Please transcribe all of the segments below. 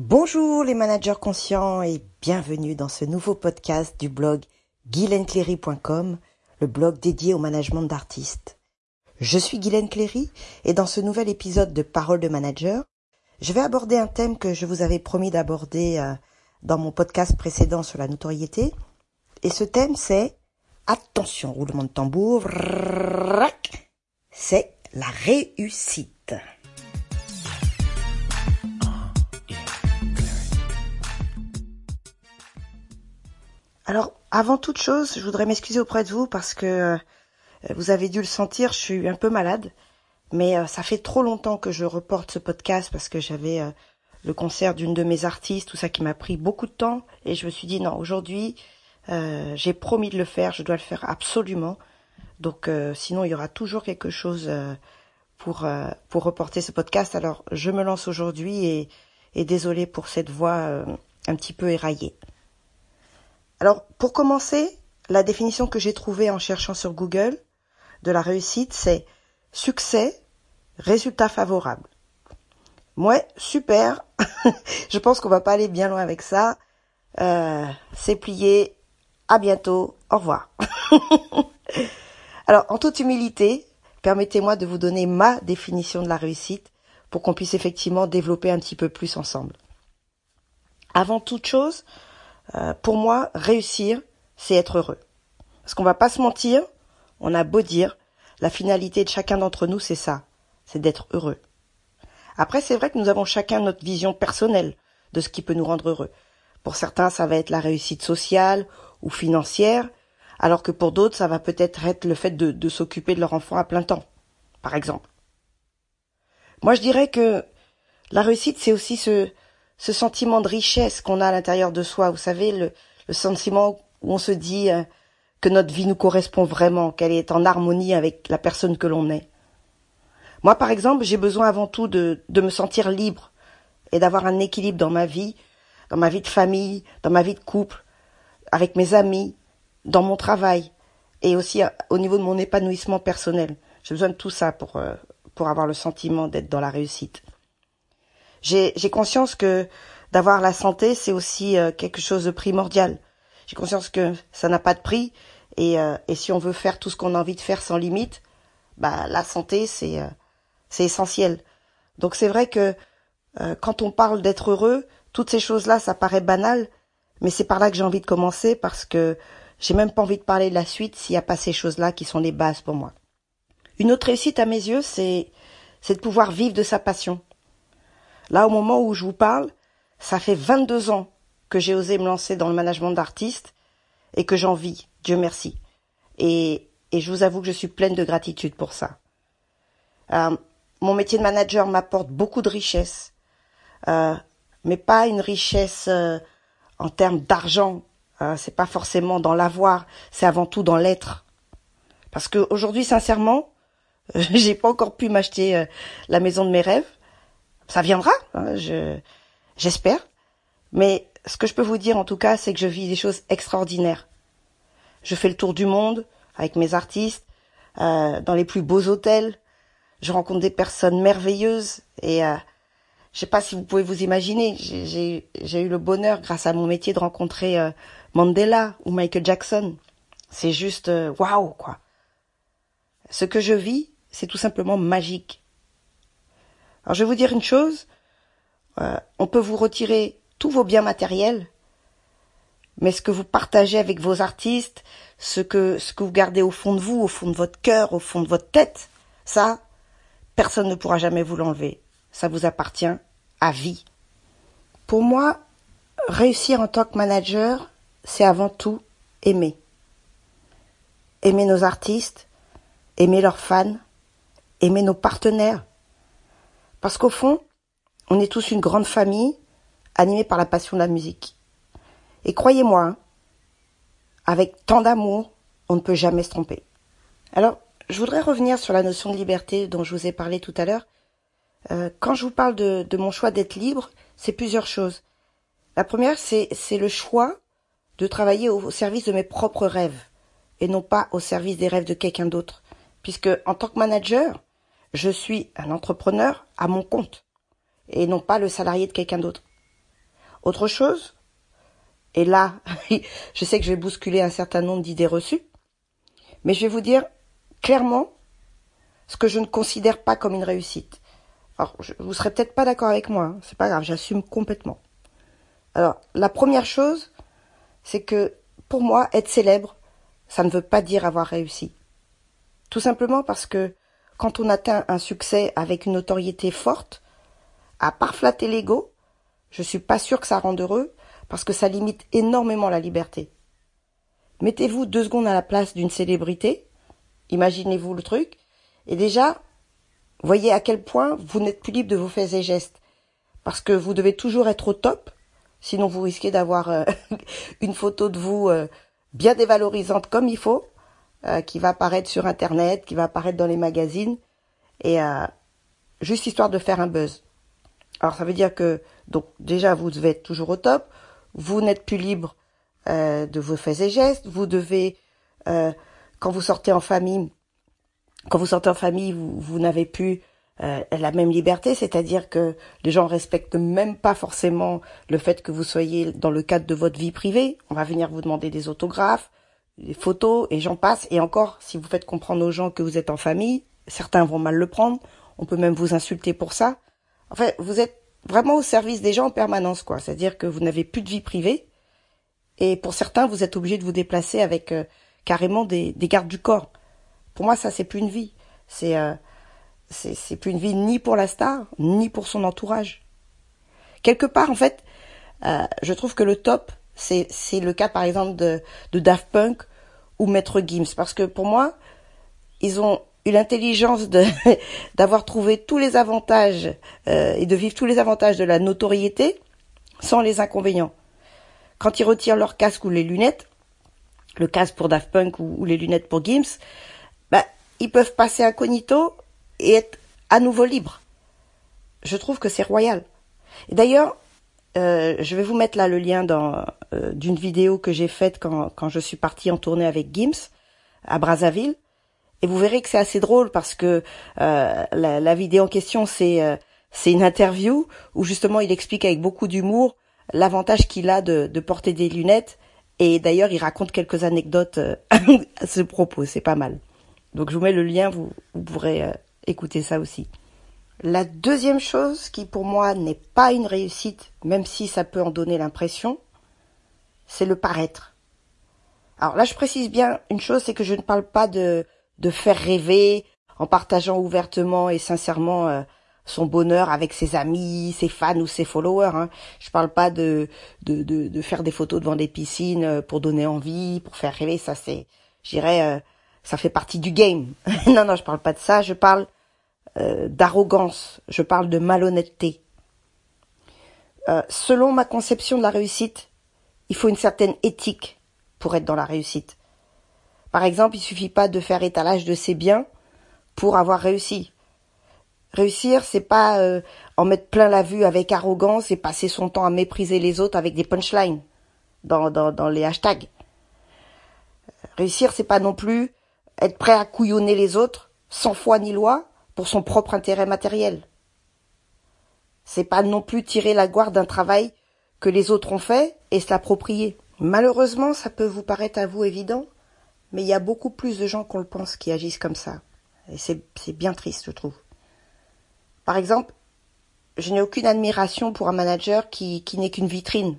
Bonjour les managers conscients et bienvenue dans ce nouveau podcast du blog guylainecléry.com, le blog dédié au management d'artistes. Je suis Guylaine Cléry et dans ce nouvel épisode de Parole de manager, je vais aborder un thème que je vous avais promis d'aborder euh, dans mon podcast précédent sur la notoriété. Et ce thème c'est, attention, roulement de tambour, c'est la réussite. Alors, avant toute chose, je voudrais m'excuser auprès de vous parce que euh, vous avez dû le sentir, je suis un peu malade. Mais euh, ça fait trop longtemps que je reporte ce podcast parce que j'avais euh, le concert d'une de mes artistes, tout ça qui m'a pris beaucoup de temps. Et je me suis dit, non, aujourd'hui, j'ai promis de le faire, je dois le faire absolument. Donc, sinon, il y aura toujours quelque chose pour, pour reporter ce podcast. Alors, je me lance aujourd'hui et, et désolé pour cette voix un petit peu éraillée. Alors, pour commencer, la définition que j'ai trouvée en cherchant sur Google de la réussite, c'est succès, résultat favorable. Ouais, super. Je pense qu'on va pas aller bien loin avec ça. Euh, c'est plié. À bientôt. Au revoir. Alors, en toute humilité, permettez-moi de vous donner ma définition de la réussite pour qu'on puisse effectivement développer un petit peu plus ensemble. Avant toute chose, euh, pour moi, réussir, c'est être heureux. Parce qu'on va pas se mentir, on a beau dire, la finalité de chacun d'entre nous, c'est ça, c'est d'être heureux. Après, c'est vrai que nous avons chacun notre vision personnelle de ce qui peut nous rendre heureux. Pour certains, ça va être la réussite sociale ou financière, alors que pour d'autres, ça va peut-être être le fait de, de s'occuper de leur enfant à plein temps, par exemple. Moi, je dirais que la réussite, c'est aussi ce, ce sentiment de richesse qu'on a à l'intérieur de soi, vous savez, le, le sentiment où on se dit euh, que notre vie nous correspond vraiment, qu'elle est en harmonie avec la personne que l'on est. Moi, par exemple, j'ai besoin avant tout de, de me sentir libre et d'avoir un équilibre dans ma vie, dans ma vie de famille, dans ma vie de couple, avec mes amis, dans mon travail et aussi euh, au niveau de mon épanouissement personnel. J'ai besoin de tout ça pour, euh, pour avoir le sentiment d'être dans la réussite. J'ai conscience que d'avoir la santé, c'est aussi euh, quelque chose de primordial. J'ai conscience que ça n'a pas de prix et, euh, et, si on veut faire tout ce qu'on a envie de faire sans limite, bah la santé c'est euh, c'est essentiel. Donc c'est vrai que quand on parle d'être heureux, toutes ces choses-là, ça paraît banal, mais c'est par là que j'ai envie de commencer parce que j'ai même pas envie de parler de la suite s'il n'y a pas ces choses-là qui sont les bases pour moi. Une autre réussite à mes yeux, c'est c'est de pouvoir vivre de sa passion. Là, au moment où je vous parle, ça fait 22 ans que j'ai osé me lancer dans le management d'artistes et que j'en vis, Dieu merci. Et, je vous avoue que je suis pleine de gratitude pour ça. Euh, mon métier de manager m'apporte beaucoup de richesse, euh, mais pas une richesse euh, en termes d'argent. Euh, c'est pas forcément dans l'avoir, c'est avant tout dans l'être. Parce que aujourd'hui, sincèrement, j'ai pas encore pu m'acheter euh, la maison de mes rêves ça viendra, hein, je j'espère. Mais ce que je peux vous dire en tout cas, c'est que je vis des choses extraordinaires. Je fais le tour du monde avec mes artistes, euh, dans les plus beaux hôtels. Je rencontre des personnes merveilleuses et euh, je sais pas si vous pouvez vous imaginer. J'ai eu le bonheur, grâce à mon métier, de rencontrer euh, Mandela ou Michael Jackson. C'est juste euh, waouh quoi. Ce que je vis, c'est tout simplement magique. Alors je vais vous dire une chose, euh, on peut vous retirer tous vos biens matériels, mais ce que vous partagez avec vos artistes, ce que ce que vous gardez au fond de vous, au fond de votre cœur, au fond de votre tête, ça, personne ne pourra jamais vous l'enlever. Ça vous appartient à vie. Pour moi, réussir en tant que manager, c'est avant tout aimer. Aimer nos artistes, aimer leurs fans, aimer nos partenaires, parce qu'au fond, on est tous une grande famille animée par la passion de la musique. Et croyez-moi, hein, avec tant d'amour, on ne peut jamais se tromper. Alors, je voudrais revenir sur la notion de liberté dont je vous ai parlé tout à l'heure. Euh, quand je vous parle de, de mon choix d'être libre, c'est plusieurs choses. La première, c'est le choix de travailler au service de mes propres rêves et non pas au service des rêves de quelqu'un d'autre. Puisque en tant que manager, je suis un entrepreneur à mon compte et non pas le salarié de quelqu'un d'autre. Autre chose, et là, je sais que je vais bousculer un certain nombre d'idées reçues, mais je vais vous dire clairement ce que je ne considère pas comme une réussite. Alors, je, vous serez peut-être pas d'accord avec moi, hein, c'est pas grave, j'assume complètement. Alors, la première chose, c'est que pour moi, être célèbre, ça ne veut pas dire avoir réussi. Tout simplement parce que quand on atteint un succès avec une notoriété forte, à part flatter l'ego, je suis pas sûr que ça rende heureux parce que ça limite énormément la liberté. Mettez-vous deux secondes à la place d'une célébrité, imaginez-vous le truc, et déjà, voyez à quel point vous n'êtes plus libre de vos faits et gestes. Parce que vous devez toujours être au top, sinon vous risquez d'avoir euh, une photo de vous euh, bien dévalorisante comme il faut, euh, qui va apparaître sur Internet, qui va apparaître dans les magazines, et juste histoire de faire un buzz. Alors ça veut dire que donc déjà vous devez être toujours au top, vous n'êtes plus libre de vos faits et gestes, vous devez quand vous sortez en famille quand vous sortez en famille, vous, vous n'avez plus euh, la même liberté, c'est-à-dire que les gens respectent même pas forcément le fait que vous soyez dans le cadre de votre vie privée. On va venir vous demander des autographes, des photos, et j'en passe. Et encore, si vous faites comprendre aux gens que vous êtes en famille, certains vont mal le prendre. On peut même vous insulter pour ça. En fait, vous êtes vraiment au service des gens en permanence, quoi. C'est-à-dire que vous n'avez plus de vie privée. Et pour certains, vous êtes obligé de vous déplacer avec euh, carrément des, des gardes du corps. Pour moi, ça, c'est plus une vie. C'est euh, c'est plus une vie ni pour la star, ni pour son entourage. Quelque part, en fait, euh, je trouve que le top, c'est le cas, par exemple, de, Daft Punk ou Maître Gims. Parce que pour moi, ils ont eu l'intelligence d'avoir trouvé tous les avantages euh, et de vivre tous les avantages de la notoriété sans les inconvénients. Quand ils retirent leur casque ou les lunettes, le casque pour Daft Punk ou, les lunettes pour Gims, ils peuvent passer incognito et être à nouveau libres. Je trouve que c'est royal. D'ailleurs, euh, je vais vous mettre là le lien euh, d'une vidéo que j'ai faite quand, quand je suis partie en tournée avec Gims à Brazzaville. Et vous verrez que c'est assez drôle parce que euh, la, vidéo en question, c'est une interview où justement il explique avec beaucoup d'humour l'avantage qu'il a de, porter des lunettes. Et d'ailleurs, il raconte quelques anecdotes à ce propos. C'est pas mal. Donc je vous mets le lien, vous, pourrez écouter ça aussi. La deuxième chose qui pour moi n'est pas une réussite, même si ça peut en donner l'impression, c'est le paraître. Alors là, je précise bien une chose, c'est que je ne parle pas de, de faire rêver en partageant ouvertement et sincèrement euh, son bonheur avec ses amis, ses fans ou ses followers. Hein. Je parle pas de, de, de, faire des photos devant des piscines euh, pour donner envie, pour faire rêver. Ça, c'est, j'irais, ça fait partie du game. non, non, je parle pas de ça, je parle euh, d'arrogance, je parle de malhonnêteté. Euh, selon ma conception de la réussite, il faut une certaine éthique pour être dans la réussite. Par exemple, il suffit pas de faire étalage de ses biens pour avoir réussi. Réussir, c'est pas euh, en mettre plein la vue avec arrogance et passer son temps à mépriser les autres avec des punchlines dans, dans, dans les hashtags. Réussir, c'est pas non plus être prêt à couillonner les autres, sans foi ni loi, pour son propre intérêt matériel. C'est pas non plus tirer la gloire d'un travail que les autres ont fait et se l'approprier. Malheureusement, ça peut vous paraître à vous évident, mais il y a beaucoup plus de gens qu'on le pense qui agissent comme ça. Et c'est, bien triste, je trouve. Par exemple, je n'ai aucune admiration pour un manager qui, qui n'est qu'une vitrine.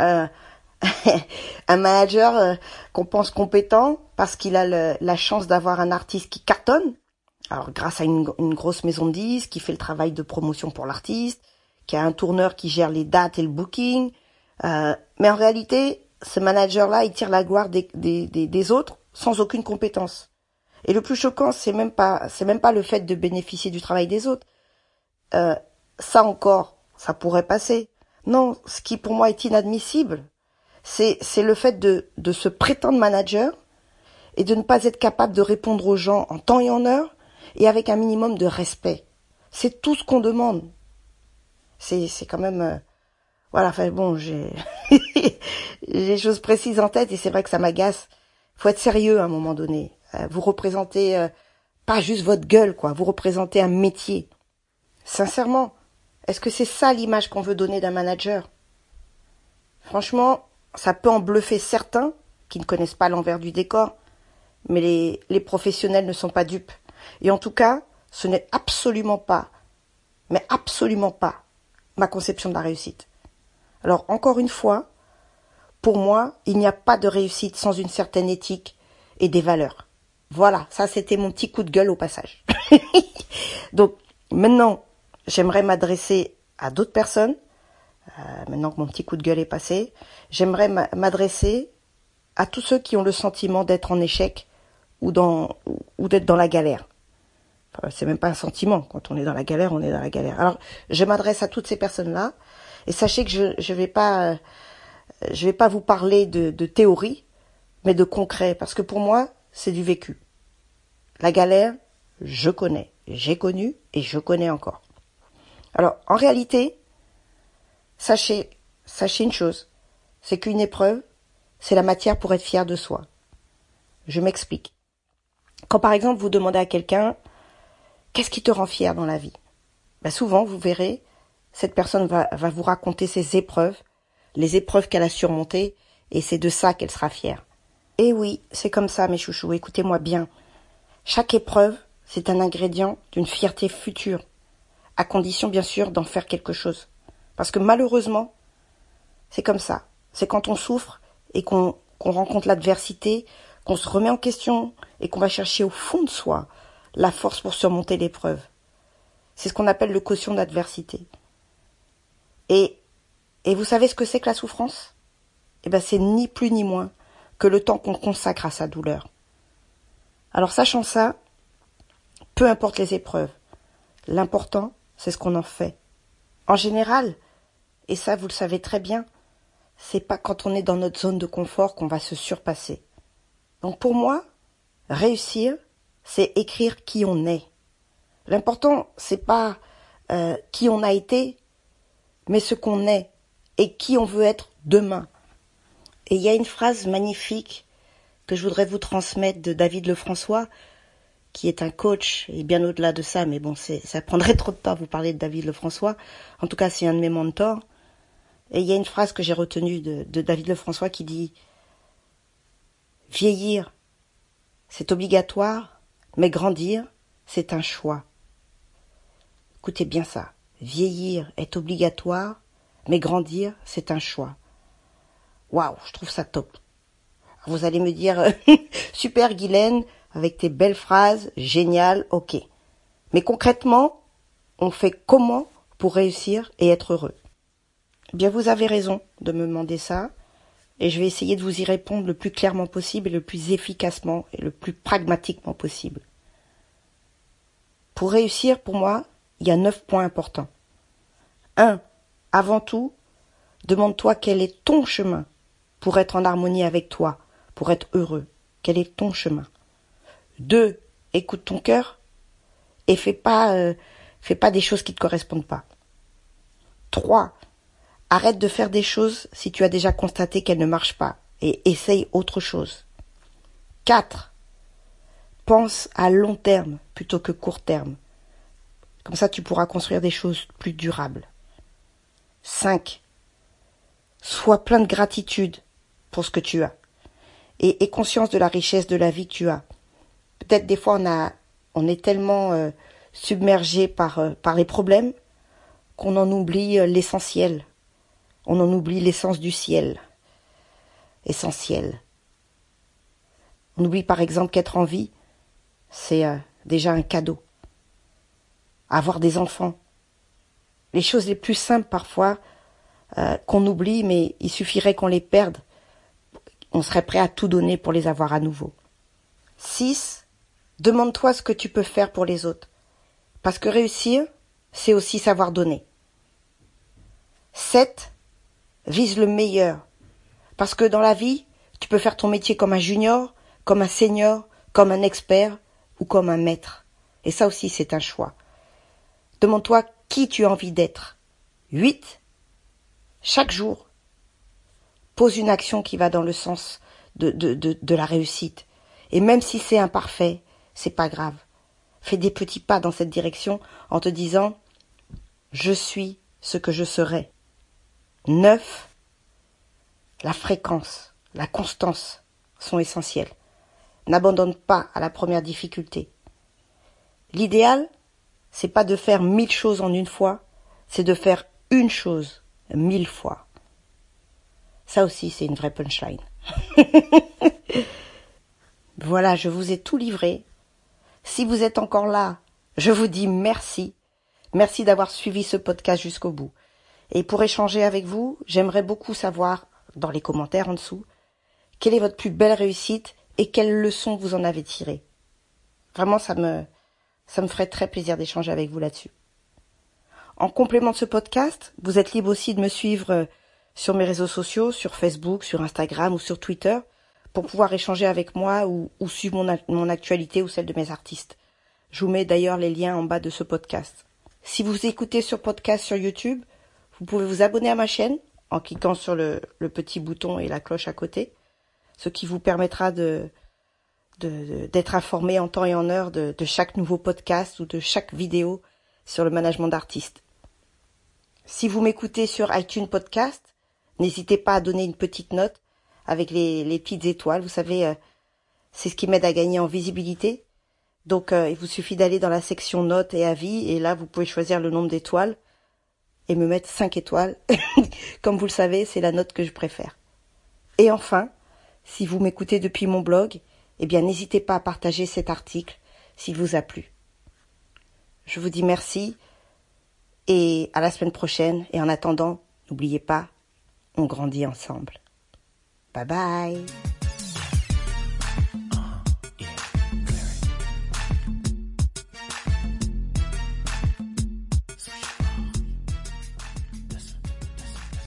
Euh, un manager euh, qu'on pense compétent parce qu'il a la chance d'avoir un artiste qui cartonne. Alors grâce à une, grosse maison de disques qui fait le travail de promotion pour l'artiste, qui a un tourneur qui gère les dates et le booking. Euh, mais en réalité, ce manager-là, il tire la gloire des, des, des, autres sans aucune compétence. Et le plus choquant, c'est même pas, c'est même pas le fait de bénéficier du travail des autres. Euh, ça encore, ça pourrait passer. Non, ce qui pour moi est inadmissible, c'est c'est le fait de de se prétendre manager et de ne pas être capable de répondre aux gens en temps et en heure et avec un minimum de respect. C'est tout ce qu'on demande. C'est c'est quand même euh, voilà, enfin bon, j'ai j'ai des choses précises en tête et c'est vrai que ça m'agace. Faut être sérieux à un moment donné. Euh, vous représentez euh, pas juste votre gueule quoi, vous représentez un métier. Sincèrement, Est-ce que c'est ça l'image qu'on veut donner d'un manager? Franchement, ça peut en bluffer certains qui ne connaissent pas l'envers du décor, mais les, les professionnels ne sont pas dupes. Et en tout cas, ce n'est absolument pas, mais absolument pas, ma conception de la réussite. Alors encore une fois, pour moi, il n'y a pas de réussite sans une certaine éthique et des valeurs. Voilà, ça c'était mon petit coup de gueule au passage. Donc maintenant, j'aimerais m'adresser à d'autres personnes. Euh, maintenant que mon petit coup de gueule est passé, j'aimerais m'adresser à tous ceux qui ont le sentiment d'être en échec ou dans ou d'être dans la galère. C'est même pas un sentiment. Quand on est dans la galère, on est dans la galère. Alors, je m'adresse à toutes ces personnes-là et sachez que je je vais pas je vais pas vous parler de, de théorie, mais de concret parce que pour moi, c'est du vécu. La galère, je connais, j'ai connu et je connais encore. Alors, en réalité, sachez, sachez une chose, c'est qu'une épreuve, c'est la matière pour être fier de soi. Je m'explique. Quand par exemple vous demandez à quelqu'un, qu'est-ce qui te rend fier dans la vie? Ben Souvent, vous verrez, cette personne va, vous raconter ses épreuves, les épreuves qu'elle a surmontées, et c'est de ça qu'elle sera fière. Et oui, c'est comme ça, mes chouchous, écoutez-moi bien. Chaque épreuve, c'est un ingrédient d'une fierté future à condition bien sûr d'en faire quelque chose. Parce que malheureusement, c'est comme ça. C'est quand on souffre et qu'on rencontre l'adversité, qu'on se remet en question et qu'on va chercher au fond de soi la force pour surmonter l'épreuve. C'est ce qu'on appelle le caution d'adversité. Et, et vous savez ce que c'est que la souffrance? Eh ben, c'est ni plus ni moins que le temps qu'on consacre à sa douleur. Alors, sachant ça, peu importe les épreuves, l'important, c'est ce qu'on en fait. En général, et ça vous le savez très bien, c'est pas quand on est dans notre zone de confort qu'on va se surpasser. Donc pour moi, réussir, c'est écrire qui on est. L'important, c'est pas euh, qui on a été, mais ce qu'on est et qui on veut être demain. Et il y a une phrase magnifique que je voudrais vous transmettre de David Lefrançois qui est un coach et bien au-delà de ça, mais bon, ça prendrait trop de temps à vous parler de David Lefrançois. En tout cas, c'est un de mes mentors. Et il y a une phrase que j'ai retenue de, de David Lefrançois qui dit Vieillir, c'est obligatoire, mais grandir, c'est un choix. Écoutez bien ça. Vieillir est obligatoire, mais grandir, c'est un choix. Waouh, je trouve ça top. vous allez me dire, super Guylaine, avec tes belles phrases, génial, ok. Mais concrètement, on fait comment pour réussir et être heureux? Eh Bien, vous avez raison de me demander ça, et je vais essayer de vous y répondre le plus clairement possible et le plus efficacement et le plus pragmatiquement possible. Pour réussir, pour moi, il y a neuf points importants. Un, avant tout, demande-toi quel est ton chemin pour être en harmonie avec toi, pour être heureux. Quel est ton chemin? Deux, écoute ton cœur et fais pas, euh, fais pas des choses qui te correspondent pas. Trois, arrête de faire des choses si tu as déjà constaté qu'elles ne marchent pas et essaye autre chose. Quatre, pense à long terme plutôt que court terme. Comme ça, tu pourras construire des choses plus durables. Cinq, sois plein de gratitude pour ce que tu as et aie conscience de la richesse de la vie que tu as peut-être des fois on est tellement euh, submergé par, euh, par les problèmes qu'on en oublie euh, l'essentiel. On en oublie l'essence du ciel. Essentiel. On oublie par exemple qu'être en vie, c'est déjà un cadeau. Avoir des enfants. Les choses les plus simples parfois qu'on oublie, mais il suffirait qu'on les perde. On serait prêt à tout donner pour les avoir à nouveau. 6. Demande-toi ce que tu peux faire pour les autres. Parce que réussir, c'est aussi savoir donner. 7. Vise le meilleur. Parce que dans la vie, tu peux faire ton métier comme un junior, comme un senior, comme un expert ou comme un maître. Et ça aussi, c'est un choix. Demande-toi qui tu as envie d'être. 8. Chaque jour, pose une action qui va dans le sens de la réussite. Et même si c'est imparfait, c'est pas grave. Fais des petits pas dans cette direction en te disant Je suis ce que je serai. 9. La fréquence, la constance sont essentielles. N'abandonne pas à la première difficulté. L'idéal, c'est pas de faire mille choses en une fois, c'est de faire une chose mille fois. Ça aussi, c'est une vraie punchline. voilà, je vous ai tout livré. Si vous êtes encore là, je vous dis merci. Merci d'avoir suivi ce podcast jusqu'au bout. Et pour échanger avec vous, j'aimerais beaucoup savoir, dans les commentaires en dessous, quelle est votre plus belle réussite et quelles leçons vous en avez tirées. Vraiment, ça me, ça me ferait très plaisir d'échanger avec vous là-dessus. En complément de ce podcast, vous êtes libre aussi de me suivre euh, sur mes réseaux sociaux, sur Facebook, sur Instagram ou sur Twitter, pour pouvoir échanger avec moi ou, suivre mon, mon actualité ou celle de mes artistes. Je vous mets d'ailleurs les liens en bas de ce podcast. Si vous écoutez sur podcast sur YouTube, vous pouvez vous abonner à ma chaîne en cliquant sur le, petit bouton et la cloche à côté, ce qui vous permettra de, d'être informé en temps et en heure de, chaque nouveau podcast ou de chaque vidéo sur le management d'artistes. Si vous m'écoutez sur iTunes Podcast, n'hésitez pas à donner une petite note avec les, petites étoiles. Vous savez, euh, c'est ce qui m'aide à gagner en visibilité. Donc, euh, il vous suffit d'aller dans la section notes et avis, et là, vous pouvez choisir le nombre d'étoiles et me mettre 5 étoiles. Comme vous le savez, c'est la note que je préfère. Et enfin, si vous m'écoutez depuis mon blog, eh bien n'hésitez pas à partager cet article s'il vous a plu. Je vous dis merci et à la semaine prochaine et en attendant, n'oubliez pas, on grandit ensemble. Bye bye